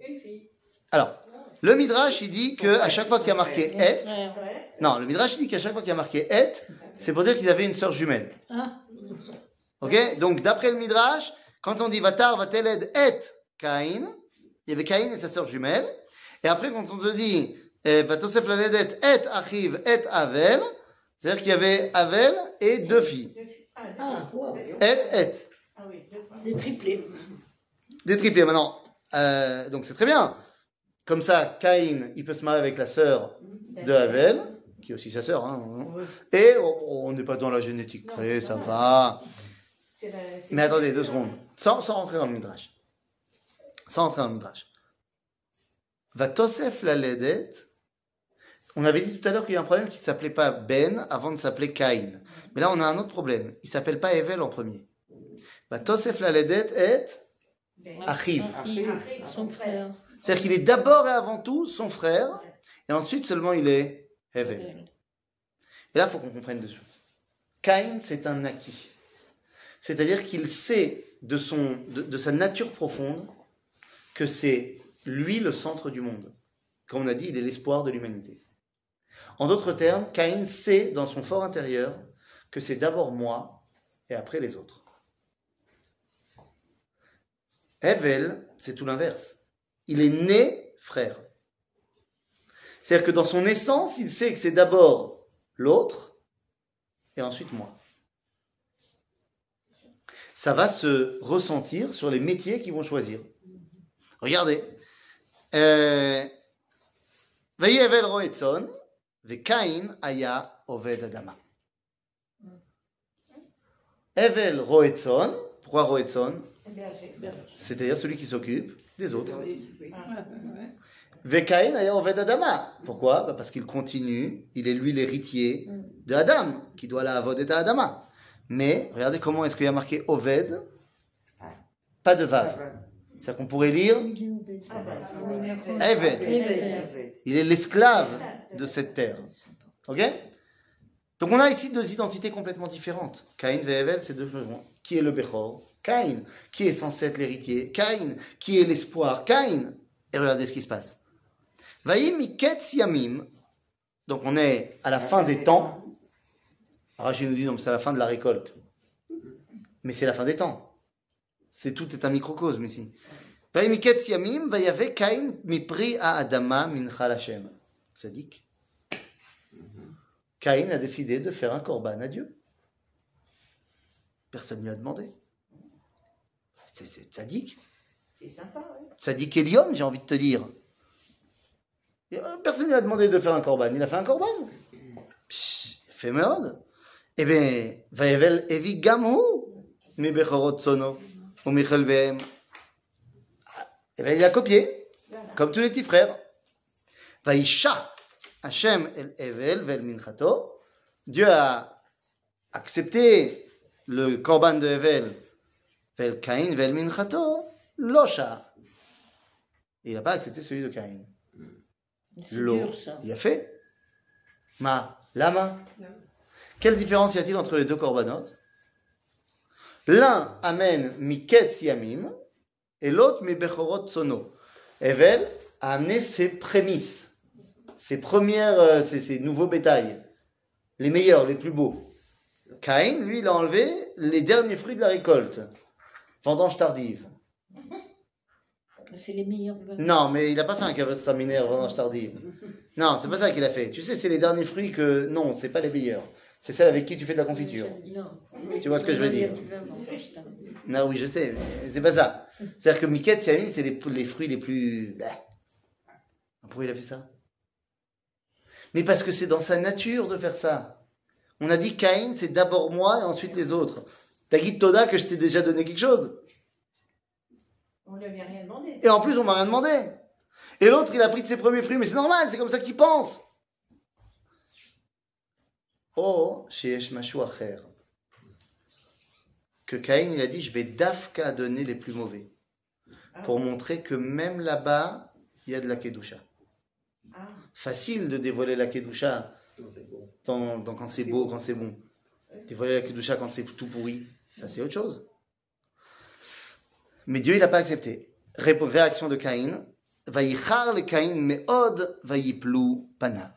une fille. Alors, le Midrash il dit que à chaque fois qu'il y a marqué et, non, le Midrash il dit qu'à chaque fois qu'il y a marqué et, c'est pour dire qu'ils avaient une sœur jumelle. Ah, Ok? Donc d'après le Midrash, quand on dit Vatar Vateled et Caïn, il y avait Caïn et sa sœur jumelle. Et après, quand on te dit eh, Vatosef la ledet et Achiv et Avel, c'est-à-dire qu'il y avait Avel et deux filles. Ah. Et, et. Des triplés. Des triplés maintenant. Euh, donc c'est très bien. Comme ça, Caïn, il peut se marier avec la sœur de Havel, qui est aussi sa sœur. Hein, et on on n'est pas dans la génétique près, ça va. La- Mais attendez, deux secondes. Sans, sans rentrer dans le Midrash. Sans rentrer dans le Midrash. Va Tosef la Ledet. On avait dit tout à l'heure qu'il y a un problème qui ne s'appelait pas Ben avant de s'appeler Caïn. Mais là, on a un autre problème. Il s'appelle pas Evel en premier. Va Tosef la Ledet est Ben, Achiv. Achiv, son frère. C'est-à-dire qu'il est d'abord et avant tout son frère, et ensuite seulement il est Hevel. Et là, il faut qu'on comprenne deux choses. Caïn, c'est un acquis. C'est-à-dire qu'il sait de, son, de, de sa nature profonde que c'est lui le centre du monde. Comme on a dit, il est l'espoir de l'humanité. En d'autres termes, Caïn sait dans son fort intérieur que c'est d'abord moi et après les autres. Hevel, c'est tout l'inverse. Il est né frère. C'est-à-dire que dans son essence, il sait que c'est d'abord l'autre et ensuite moi. Ça va se ressentir sur les métiers qu'ils vont choisir. Regardez. Euh, Vayevel roetzon, vekain aya oved adama. Evel roetzon, pourquoi berger. C'est-à-dire celui qui s'occupe des autres. Vekain aya oved adama. Pourquoi? Bah Parce qu'il continue, il est lui l'héritier de Adam, qui doit la avod et à Adama. Mais regardez comment est-ce qu'il y a marqué oved, pas de vav. C'est-à-dire qu'on pourrait lire. Eved. Il est l'esclave de cette terre. Ok? Donc on a ici deux identités complètement différentes. Caïn et Evel, c'est deux choses. Qui est le Bechor? Caïn. Qui est censé être l'héritier Caïn. Qui est l'espoir Caïn. Et regardez ce qui se passe. Yamim. Donc on est à la fin des temps. Rachid nous dit non, c'est la fin de la récolte. Mais c'est la fin des temps. C'est tout est un microcosme ici. Vaïm miketz yamim, vayave Caïn mipri a adama mincha Hashem. Tzadik. Caïn a décidé de faire un korban à Dieu. Personne ne lui a demandé. C'est tzadik. C'est sympa, oui. Tzadik Elion, j'ai envie de te dire. Euh, Personne ne lui a demandé de faire un korban. Il a fait un korban. Psh, il fait merde. Eh bien, Vayevel Evi Gamhu, mi Bechorot Sono, ou Michel Vehem. Eh bien, il a copié, comme tous les petits frères. Vaïcha, Hachem el Evel vel Minchato. Dieu a accepté le korban de Evel, vel Caïn vel Minchato, Locha. Et il n'a pas accepté celui de Caïn. L'eau, il a fait. Ma, lama. Quelle différence y a-t-il entre les deux corbanotes? L'un amène Miketz Yamim et l'autre mi Bechorot Sono. Evel a amené ses prémices, ses premières, euh, ses, ses nouveaux bétails, les meilleurs, les plus beaux. Caïn, lui, il a enlevé les derniers fruits de la récolte. Vendange tardive. C'est les meilleurs. Non, mais il n'a pas fait un caveau staminaire vendange tardive. Non, c'est pas ça qu'il a fait. Tu sais, c'est les derniers fruits que. Non, c'est pas les meilleurs. C'est celles avec qui tu fais de la confiture. Non. Si tu vois ce que je veux dire. Non, oui, je sais, mais c'est pas ça. C'est-à-dire que Miket Siamim, c'est les, les fruits les plus. Bah. Pourquoi il a fait ça? Mais parce que c'est dans sa nature de faire ça. On a dit Caïn, c'est d'abord moi et ensuite les autres. T'as dit Toda que je t'ai déjà donné quelque chose. On lui avait rien demandé. Et en plus, on m'a rien demandé. Et l'autre, il a pris de ses premiers fruits, mais c'est normal, c'est comme ça qu'il pense. Oh, chez Eshmashu Acher. Que Caïn, il a dit, je vais dafka donner les plus mauvais. Pour montrer que même là-bas, il y a de la Kedusha. Ah, Facile de dévoiler la Kedusha dans, dans- quand c'est beau, quand c'est bon. Dévoiler la Kedusha quand c'est tout pourri, ça c'est autre chose. Mais Dieu, il n'a pas accepté. Ré- réaction de Caïn. Vayichar le Caïn vayiplu panav.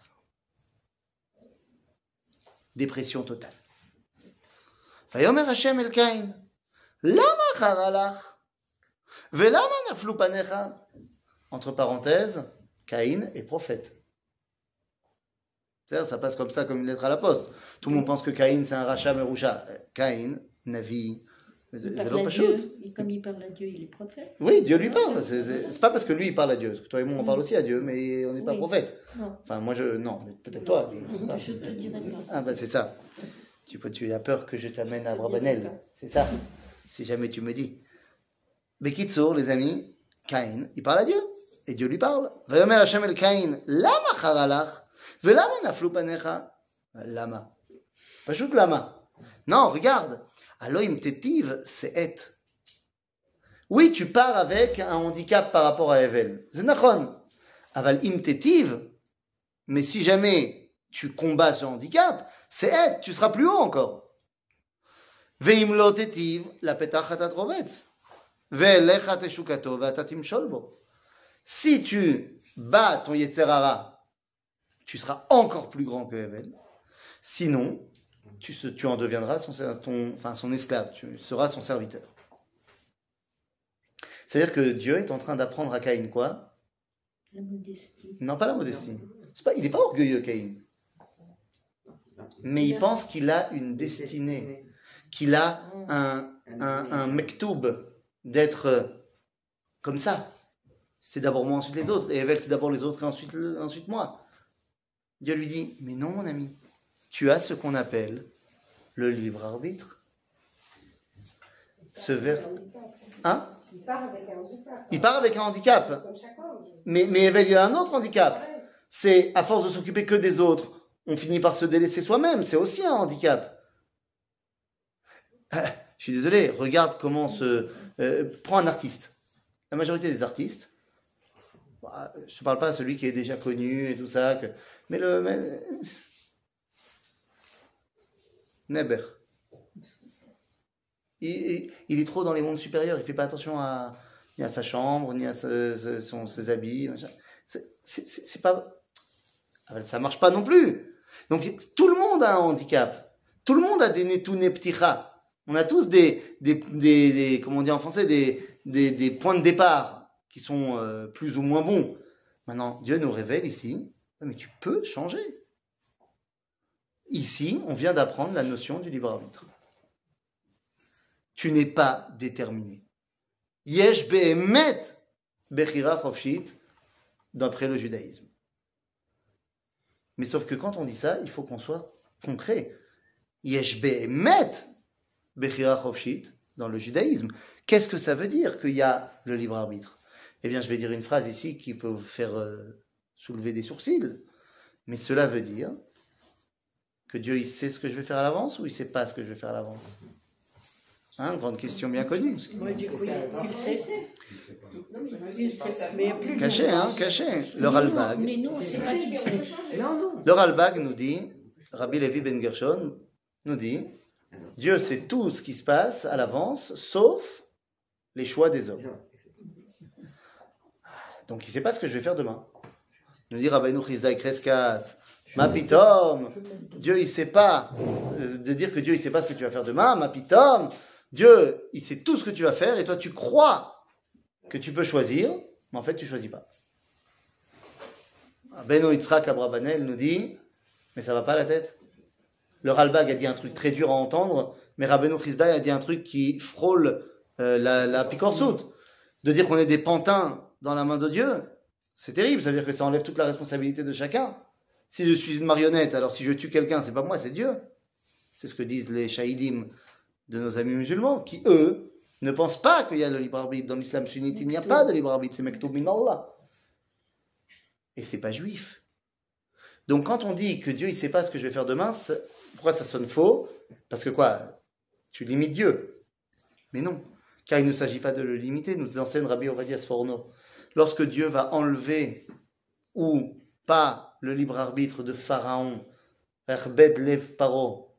Dépression totale. Entre parenthèses, Caïn est prophète. C'est-à-dire, ça passe comme ça, comme une lettre à la poste. Tout le monde pense que Caïn, c'est un rachat meroucha. Caïn, Navi, c'est pas. Et comme il parle à Dieu, il est prophète. Oui, Dieu lui parle. C'est pas parce que lui, il parle à Dieu. Parce que toi et moi, on parle aussi à Dieu, mais on n'est pas prophète. Non, Enfin, moi, je. Non, peut-être toi. mais- je te dirai pas. Ah, bah, c'est ça. Tu, peux- tu as peur que je t'amène à Brabanel. C'est ça. Si jamais tu me dis. Bekitsour, les amis, Caïn, il parle à Dieu. Et Dieu lui parle. Vayomer Hashem el Caïn, lama charalach, velama naflu panecha? Lama. Pas lama. Non, regarde. Aloim tetiv, c'est et. Oui, tu pars avec un handicap par rapport à Evel. C'est nachon. Aval im tetiv, mais si jamais tu combats ce handicap, c'est être, tu seras plus haut encore. Veim lo tetiv, la petachat atrovetz. Ve'elecha teshukato ve'atatim sholbo. Si tu bats ton Yetzerara, tu seras encore plus grand que Evel. Sinon, tu, en deviendras son, ser- ton, enfin, son esclave, tu seras son serviteur. C'est-à-dire que Dieu est en train d'apprendre à Caïn quoi? La modestie. Non, pas la modestie. Pas, il n'est pas orgueilleux, Caïn. Mais il pense qu'il a une destinée, qu'il a un, un, un mektoub d'être euh, comme ça. C'est d'abord moi, ensuite les autres. Et Evel, c'est d'abord les autres et ensuite, ensuite moi. Dieu lui dit, mais non, mon ami, tu as ce qu'on appelle le libre arbitre. Ce vers... Hein? Il part avec un handicap. Il part avec un handicap. Comme chaque homme. Mais, mais Evel, il a un autre handicap. C'est à force de s'occuper que des autres, on finit par se délaisser soi-même. C'est aussi un handicap. Ah, Je suis désolé, regarde comment se. euh, prends un artiste. La majorité des artistes, bah, je ne parle pas à celui qui est déjà connu et tout ça, que- mais le. mais- Neber. Il, il- est trop dans les mondes supérieurs, il fait pas attention à, ni à sa chambre, ni à ses habits. C'est- pas. Ah ben, Ça marche pas non plus. Donc tout le monde a un handicap. Tout le monde a des netouné pticha. On a tous des, comment en français, des, points de départ qui sont euh, plus ou moins bons. Maintenant, Dieu nous révèle ici, mais tu peux changer. Ici, on vient d'apprendre la notion du libre arbitre. Tu n'es pas déterminé. Yesh be'emet bechira d'après le judaïsme. Mais sauf que quand on dit ça, il faut qu'on soit concret. Yesh be'emet bechira dans le judaïsme. Qu'est-ce que ça veut dire qu'il y a le libre arbitre? Eh bien, je vais dire une phrase ici qui peut vous faire euh, soulever des sourcils. Mais cela veut dire que Dieu, il sait ce que je vais faire à l'avance ou il sait pas ce que je vais faire à l'avance? Hein, Grande question bien connue. Moi, du coup, il, il sait. Il sait. Mais il y a plus de Caché, hein, caché. Le Ralbag. Mais nous, on ne sait pas qui c'est. Non, non. Le Ralbag nous dit, Rabbi Levi Ben Gershon nous dit, Dieu sait tout ce qui se passe à l'avance, sauf les choix des hommes. Donc il ne sait pas ce que je vais faire demain. Nous dit Rabbeinu Chizdaï Kreskas, ma pitom, Dieu il sait pas, euh, de dire que Dieu il sait pas ce que tu vas faire demain, ma pitom, Dieu il sait tout ce que tu vas faire et toi tu crois que tu peux choisir, mais en fait tu choisis pas. Beno Yitzhak Abrabanel nous dit, mais ça va pas la tête. Le Ralbag a dit un truc très dur à entendre, mais Rabbeinu Chizdaï a dit un truc qui frôle euh, la, la picorsoute. De dire qu'on est des pantins dans la main de Dieu, c'est terrible, ça veut dire que ça enlève toute la responsabilité de chacun. Si je suis une marionnette, alors si je tue quelqu'un, c'est pas moi, c'est Dieu. C'est ce que disent les shahidim de nos amis musulmans, qui eux ne pensent pas qu'il y a le libre arbitre. Dans l'islam sunnite, il n'y a pas de libre arbitre, c'est Mektoub min Allah. Et c'est pas juif. Donc quand on dit que Dieu il sait pas ce que je vais faire demain, pourquoi ça sonne faux? Parce que quoi? Tu limites Dieu. Mais non, car il ne s'agit pas de le limiter, nous enseigne Rabbi Ovadia Sforno. Lorsque Dieu va enlever ou pas le libre arbitre de Pharaon, Herbed Lev Paro,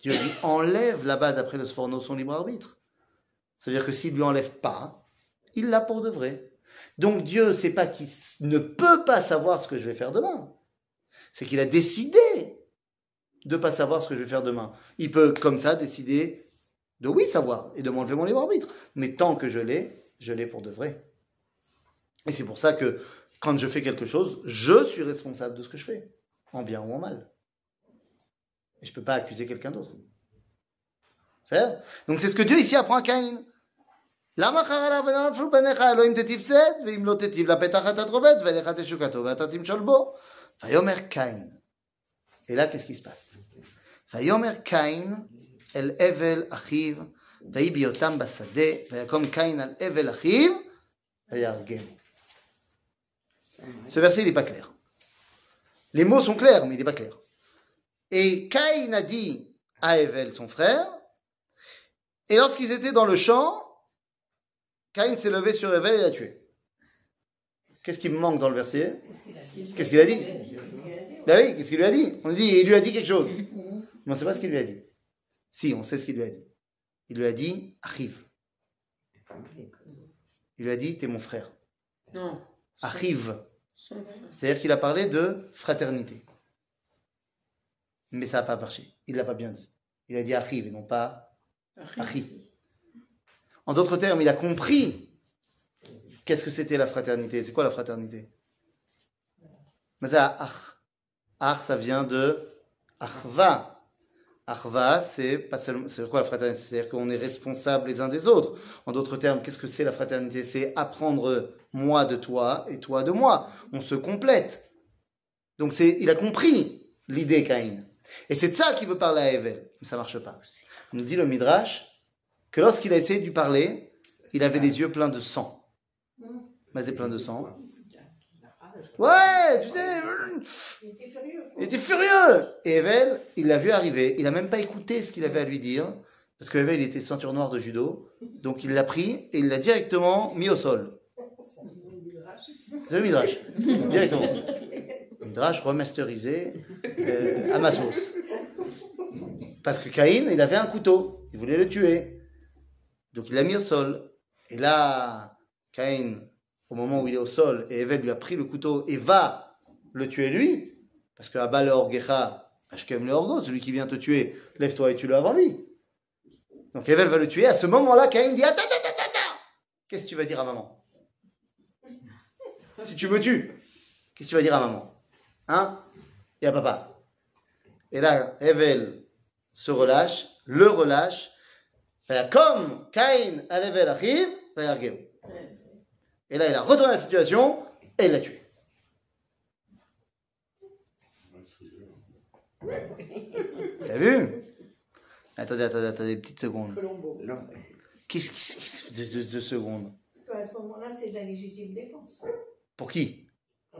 Dieu lui enlève là-bas, d'après le Sforno, son libre arbitre. C'est-à-dire que s'il lui enlève pas, il l'a pour de vrai. Donc Dieu, c'est pas qu'il ne peut pas savoir ce que je vais faire demain. C'est qu'il a décidé de pas savoir ce que je vais faire demain. Il peut, comme ça, décider de oui savoir et de m'enlever mon libre arbitre. Mais tant que je l'ai, je l'ai pour de vrai. Et c'est pour ça que quand je fais quelque chose, je suis responsable de ce que je fais, en bien ou en mal. Et je peux pas accuser quelqu'un d'autre. C'est vrai Donc c'est ce que Dieu ici apprend à Caïn. למה חרא לעבודה נפלו בניך אלוהים תטיב שד ואם לא תטיב לפתח אתה תרובץ ואליך תשוקתו ואתה תמשול בו ויאמר קין et là qu'est-ce qui se passe ויאמר קין אל אבל אחיו ויהי בהיותם בשדה ויקום קין על אבל אחיו ויהרגנו Ce verset, il n'est pas clair. Les mots sont clairs, mais il n'est pas clair. Et Caïn a dit à Evel, son frère, et lorsqu'ils étaient dans le champ, Caïn s'est levé sur Evel et l'a tué. Qu'est-ce qui me manque dans le verset? Qu'est-ce qu'il a dit? Ben oui, qu'est-ce qu'il lui a dit? On dit, il lui a dit quelque chose. Mais on ne sait pas ce qu'il lui a dit. Si, on sait ce qu'il lui a dit. Il lui a dit, arrive. Il lui a dit, t'es mon frère. Non. Arrive. C'est-à-dire qu'il a parlé de fraternité. Mais ça n'a pas marché. Il ne l'a pas bien dit. Il a dit arrive et non pas Achi. En d'autres termes, il a compris qu'est-ce que c'était la fraternité. C'est quoi la fraternité? Mais ça, ach. Ach, ça vient de achva. Achva, c'est pas seulement, c'est quoi la fraternité? C'est-à-dire qu'on est responsables les uns des autres. En d'autres termes, qu'est-ce que c'est la fraternité? C'est apprendre moi de toi et toi de moi. On se complète. Donc c'est, il a compris l'idée Caïn. Et c'est de ça qu'il veut parler à Evel. Mais ça marche pas. Il nous dit le Midrash que lorsqu'il a essayé de lui parler, il avait les yeux pleins de sang. Mais c'est plein de sang. Ouais, tu sais, Il était furieux. il était furieux. Et Evel, il l'a vu arriver. Il a même pas écouté ce qu'il avait à lui dire. Parce que Evel, il était ceinture noire de judo. Donc il l'a pris et il l'a directement mis au sol. C'est le Midrash. Directement. Midrash remasterisé euh, à ma sauce. Parce que Caïn, il avait un couteau. Il voulait le tuer. Donc il l'a mis au sol. Et là, Caïn, au moment où il est au sol, et Evel lui a pris le couteau et va le tuer lui, parce que Abba le Orgecha, Ashkem le Orgo, celui qui vient te tuer, lève-toi et tue-le avant lui. Donc Evel va le tuer. À ce moment-là, Caïn dit Attends, attends, attends, attends Qu'est-ce que tu vas dire à maman? Si tu me tues, qu'est-ce que tu vas dire à maman? Hein? Et à papa. Et là, Evel se relâche, le relâche. Comme Caïn à Evel arrive, et là, il a retourné la situation et il l'a tué. T'as vu? Attendez, attendez, attendez, une petite seconde. Qu'est-ce qui deux, deux- deux secondes À ce moment-là, c'est de la légitime défense. Pour qui?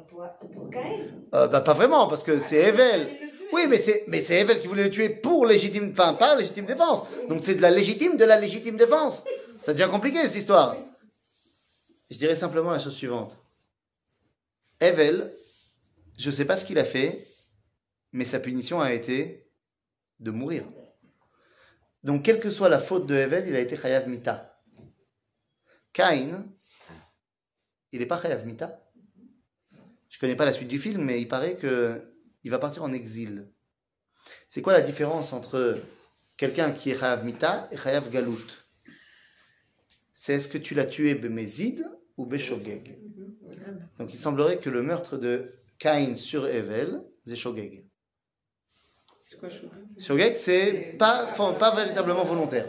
Pour, pour Caïn. Euh, Bah pas vraiment, parce que c'est Evel. Oui, mais c'est mais c'est Evel qui voulait le tuer pour légitime, enfin pas légitime défense. Donc c'est de la légitime de la légitime défense. Ça devient compliqué cette histoire. Je dirais simplement la chose suivante. Evel, je ne sais pas ce qu'il a fait, mais sa punition a été de mourir. Donc quelle que soit la faute de Evel, il a été chayav mita. Caïn, il n'est pas chayav mita. Je connais pas la suite du film, mais il paraît que il va partir en exil. C'est quoi la différence entre quelqu'un qui est Chayav Mita et Chayav Galut C'est est-ce que tu l'as tué Bemezid ou Beshogeg. Donc il semblerait que le meurtre de Caïn sur Evel, c'est Shogeg. Shogeg, c'est pas, pas, véritablement volontaire.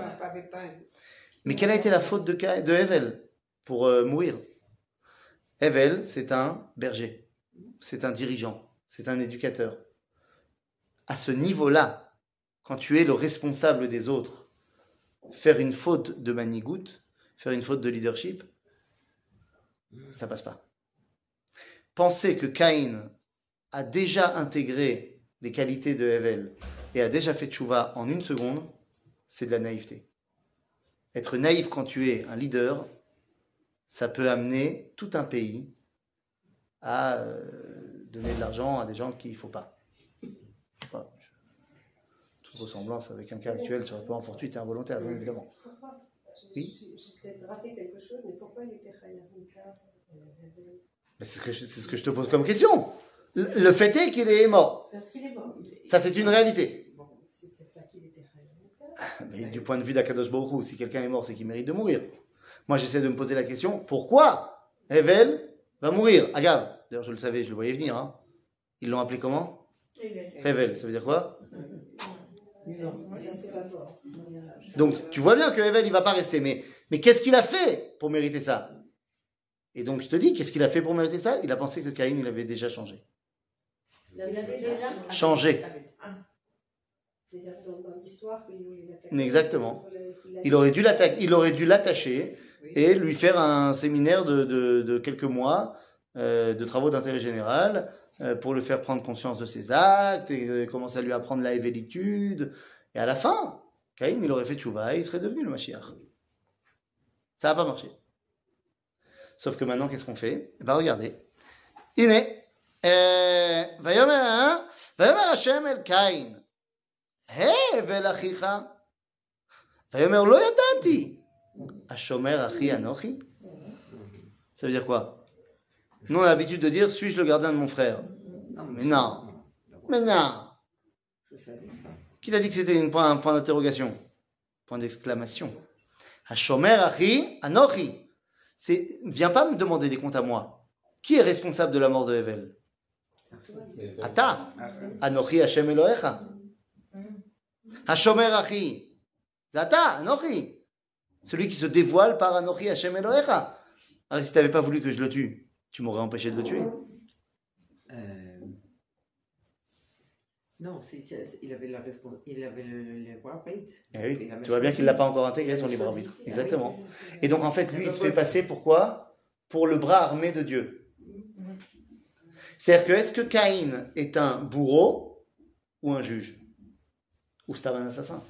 Mais quelle a été la faute de, de Evel pour euh, mourir? Evel, c'est un berger, c'est un dirigeant, c'est un éducateur. À ce niveau-là, quand tu es le responsable des autres, faire une faute de manigout, faire une faute de leadership, ça passe pas. Penser que Caïn a déjà intégré les qualités de Evel et a déjà fait tchouva en une seconde, c'est de la naïveté. Être naïf quand tu es un leader, ça peut amener tout un pays à euh, donner de l'argent à des gens qu'il ne faut pas. Toute ressemblance avec un cas actuel serait pas fortuite et involontaire, bien évidemment. Oui. J'ai peut-être raté quelque chose, mais pourquoi il était Chayav C'est ce, que je- c'est ce que je te pose comme question. Le le fait est qu'il est mort. Parce qu'il est mort. Ça, c'est une réalité. Bon, c'est peut-être pas qu'il était Chayav Mika. Mais du point de vue d'Akadosh Baruch si quelqu'un est mort, c'est qu'il mérite de mourir. Moi, j'essaie de me poser la question pourquoi Evel va mourir? Agave, d'ailleurs, je le savais, je le voyais venir. hein. Ils l'ont appelé comment? Evel, ça veut dire quoi? Ça. Donc, tu vois bien que Evel, il va pas rester. Mais, mais qu'est-ce qu'il a fait pour mériter ça? Et donc, je te dis, qu'est-ce qu'il a fait pour mériter ça? Il a pensé que Caïn, il avait déjà changé. Il avait déjà Changé. C'est-à-dire dans, dans l'histoire qu'il voulait l'attaquer. Exactement. Il aurait dû il aurait dû l'attacher et lui faire un séminaire de, de- de quelques mois euh, de travaux d'intérêt général euh, pour le faire prendre conscience de ses actes et euh, commencer à lui apprendre la évélitude. Et à la fin, Caïn, il aurait fait tchouva et il serait devenu le Mashiach. Ça n'a pas marché. Sauf que maintenant, qu'est-ce qu'on fait Eh ben, regardez. Iné. euh, ויאמר hein? ויאמר השם אל קין, הבל אחיך, ויאמר לא ידעתי, השומר אחי אנוכי Ça veut dire quoi Nous, on a l'habitude de dire Suis-je le gardien de mon frère? Mais non Mais non Je savais pas. Qui t'a dit que c'était point, un point d'interrogation? Point d'exclamation. Hashomer achi anochi. C'est, viens pas me demander des comptes à moi. Qui est responsable de la mort de Evel? Ata. Anochi Hashem Elohecha. Hashomer achi. C'est Ata, Anochi. Celui qui se dévoile par Anochi Hashem Elohecha. Alors, si tu n'avais pas voulu que je le tue, tu m'aurais empêché de le tuer. Euh, Non, il avait, la respons- il avait le, le, le libre arbitre. Eh oui, tu vois bien qu'il l'a pas encore intégré son libre arbitre. Ah. Exactement. Et donc en fait, lui, il se fait passer pour quoi Pour le bras armé de Dieu. C'est-à-dire que est-ce que Caïn est un bourreau ou un juge? Ou c'est un assassin?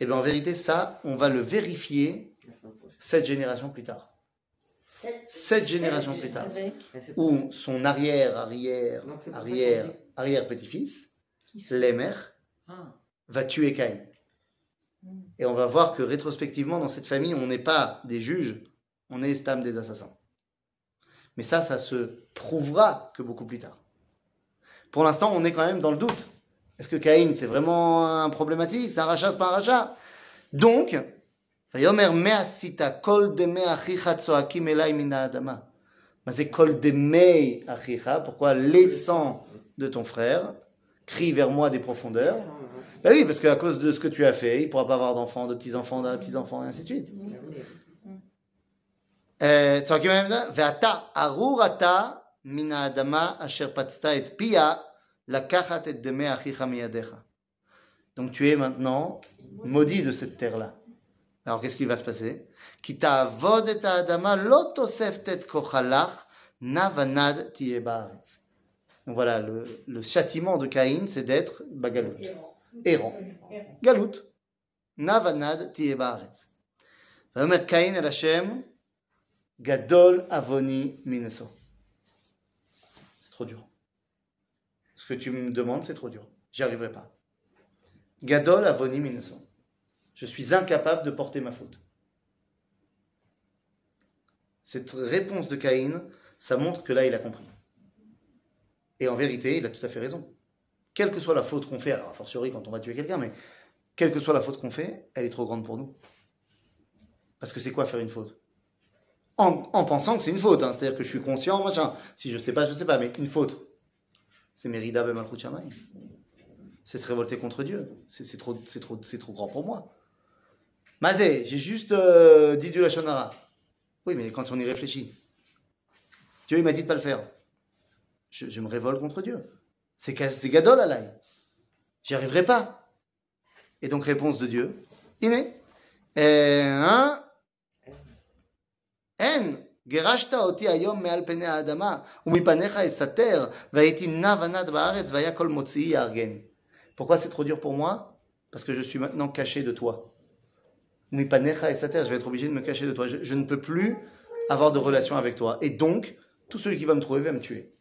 Eh bien en vérité, ça, on va le vérifier sept générations plus tard. Sept générations plus tard. Où son arrière, arrière, arrière, arrière petit-fils, Lémer, Ah, va tuer Caïn. Et on va voir que rétrospectivement, dans cette famille, on n'est pas des juges, on est stam des assassins. Mais ça, ça se prouvera que beaucoup plus tard. Pour l'instant, on est quand même dans le doute. Est-ce que Caïn, c'est vraiment un problématique C'est un rachat, c'est pas un rachat? Donc, Vayomer me'asita kol demei achicha tzoakim elai min ha'adama. Mais c'est kol demei achicha. Pourquoi les sangs de ton frère crient vers moi des profondeurs sans, hein. bah oui, parce qu'à cause de ce que tu as fait, il pourra pas avoir d'enfants, de petits-enfants, de petits-enfants, et ainsi de suite. אה, צועקים להם, ואתה ארור אתה מן האדמה אשר פצת את פיה לקחת את דמי אחיך מידיך. Donc tu es maintenant maudit de cette terre-là. Alors qu'est-ce qui va se passer כי תעבוד את האדמה לא תוספת את כוחלך נע ונד תהיה בארץ. Donc voilà, le, le châtiment de Caïn, c'est d'être bagalout, errant. גלות. נע ונד תהיה בארץ. ויאמר קין אל השם, גדול עווני מנשוא. C'est trop dur. Ce que tu me demandes, c'est trop dur. J'y arriverai pas. Gadol avoni minasson. Je suis incapable de porter ma faute. Cette réponse de Caïn, ça montre que là, il a compris. Et en vérité, il a tout à fait raison. Quelle que soit la faute qu'on fait, alors a fortiori quand on va tuer quelqu'un, mais quelle que soit la faute qu'on fait, elle est trop grande pour nous. Parce que c'est quoi faire une faute? En, en pensant que c'est une faute, hein. c'est-à-dire que je suis conscient, machin. Si je sais pas, je sais pas, mais une faute. C'est Merida ben Malchut. C'est se révolter contre Dieu. C'est trop, trop, c'est trop grand pour moi. Mazé, j'ai juste euh, dit du Lachonara. Oui, mais quand on y réfléchit, Dieu il m'a dit de pas le faire. Je, je me révolte contre Dieu. C'est ga- c'est Gadol Alay. J'y arriverai pas. Et donc réponse de Dieu. Iné. Euh, hein? En. גירשת אותי היום מעל פני האדמה, ומפניך אסתר, והייתי נע ונד בארץ, והיה כל מוציאי יהרגני. Pourquoi c'est trop dur pour moi Parce que je suis maintenant caché de toi. Je vais être obligé de me cacher de toi. Je, je ne peux plus avoir de relation avec toi. Et donc, tout celui qui va me trouver va me tuer.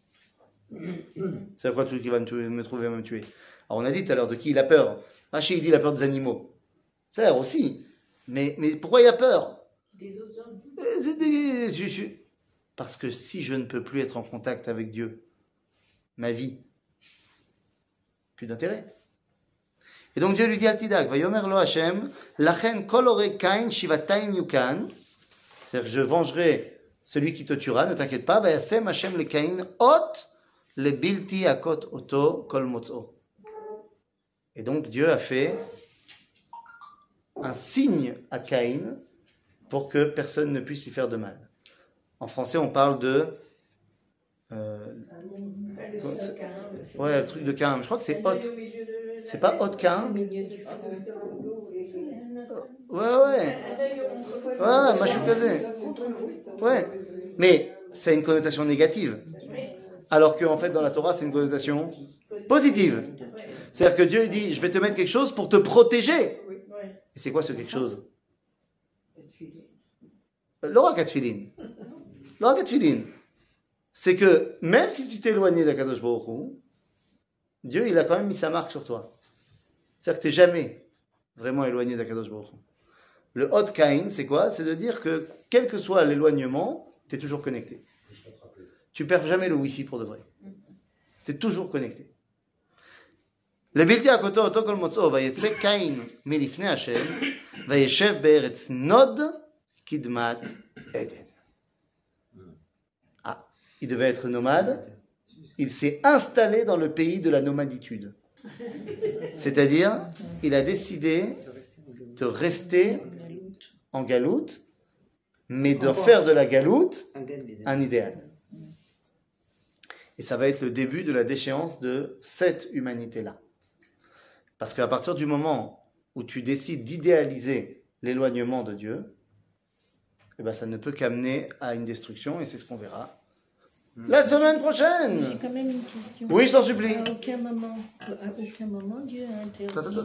C'est quoi tout celui qui va me, tuer- me trouver va me tuer Alors on a dit tout à l'heure de qui il a peur. Rachid il dit il a peur des animaux. C'est aussi. Mais, mais pourquoi il a peur? Des autres hommes. Euh, Parce que si je ne peux plus être en contact avec Dieu, ma vie, plus d'intérêt. Et donc Dieu lui dit Altidag, Vayomer lo Hashem, Lachen kol ore kain shivatayim yukan, c'est-à-dire je vengerai celui qui te tuera, ne t'inquiète pas, Vayasem Hashem le kain ot le bilti akot oto kol motzo. Et donc Dieu a fait un signe à Caïn pour que personne ne puisse lui faire de mal. En français, on parle de. euh, Ouais, le truc de Caïn. Je crois que c'est Hot. C'est pas front. Ouais, ouais. Ouais, casé. Ouais. Mais c'est une connotation négative. Alors qu'en fait, dans la Torah, c'est une connotation positive. C'est-à-dire que Dieu dit Je vais te mettre quelque chose pour te protéger. Et c'est quoi ce quelque chose? L'aura Katfilin. L'aura. C'est que même si tu t'es éloigné d'Akadosh Baruch Hu, Dieu, il a quand même mis sa marque sur toi. C'est-à-dire que tu n'es jamais vraiment éloigné d'Akadosh Baruch Hu. Le Hot Kain, c'est quoi C'est de dire que quel que soit l'éloignement, tu es toujours connecté. Tu perds jamais le Wi-Fi pour de vrai. Tu es toujours connecté. לבלתי הכותו אותו כל מוצאו, ויצא קין מלפני השם, וישב בארץ נוד קדמת עדן. Ah, il devait être nomade. Il s'est installé dans le pays de la nomaditude. C'est-à-dire, il a décidé de rester en galoute, mais de faire de la galoute Un idéal. Et ça va être le début de la déchéance de cette humanité-là. Parce qu'à partir du moment où tu décides d'idéaliser l'éloignement de Dieu, eh ben ça ne peut qu'amener à une destruction, et c'est ce qu'on verra la semaine J'ai prochaine. quand même une question. Oui, je t'en supplie. À aucun moment, à aucun moment, Dieu a interdit.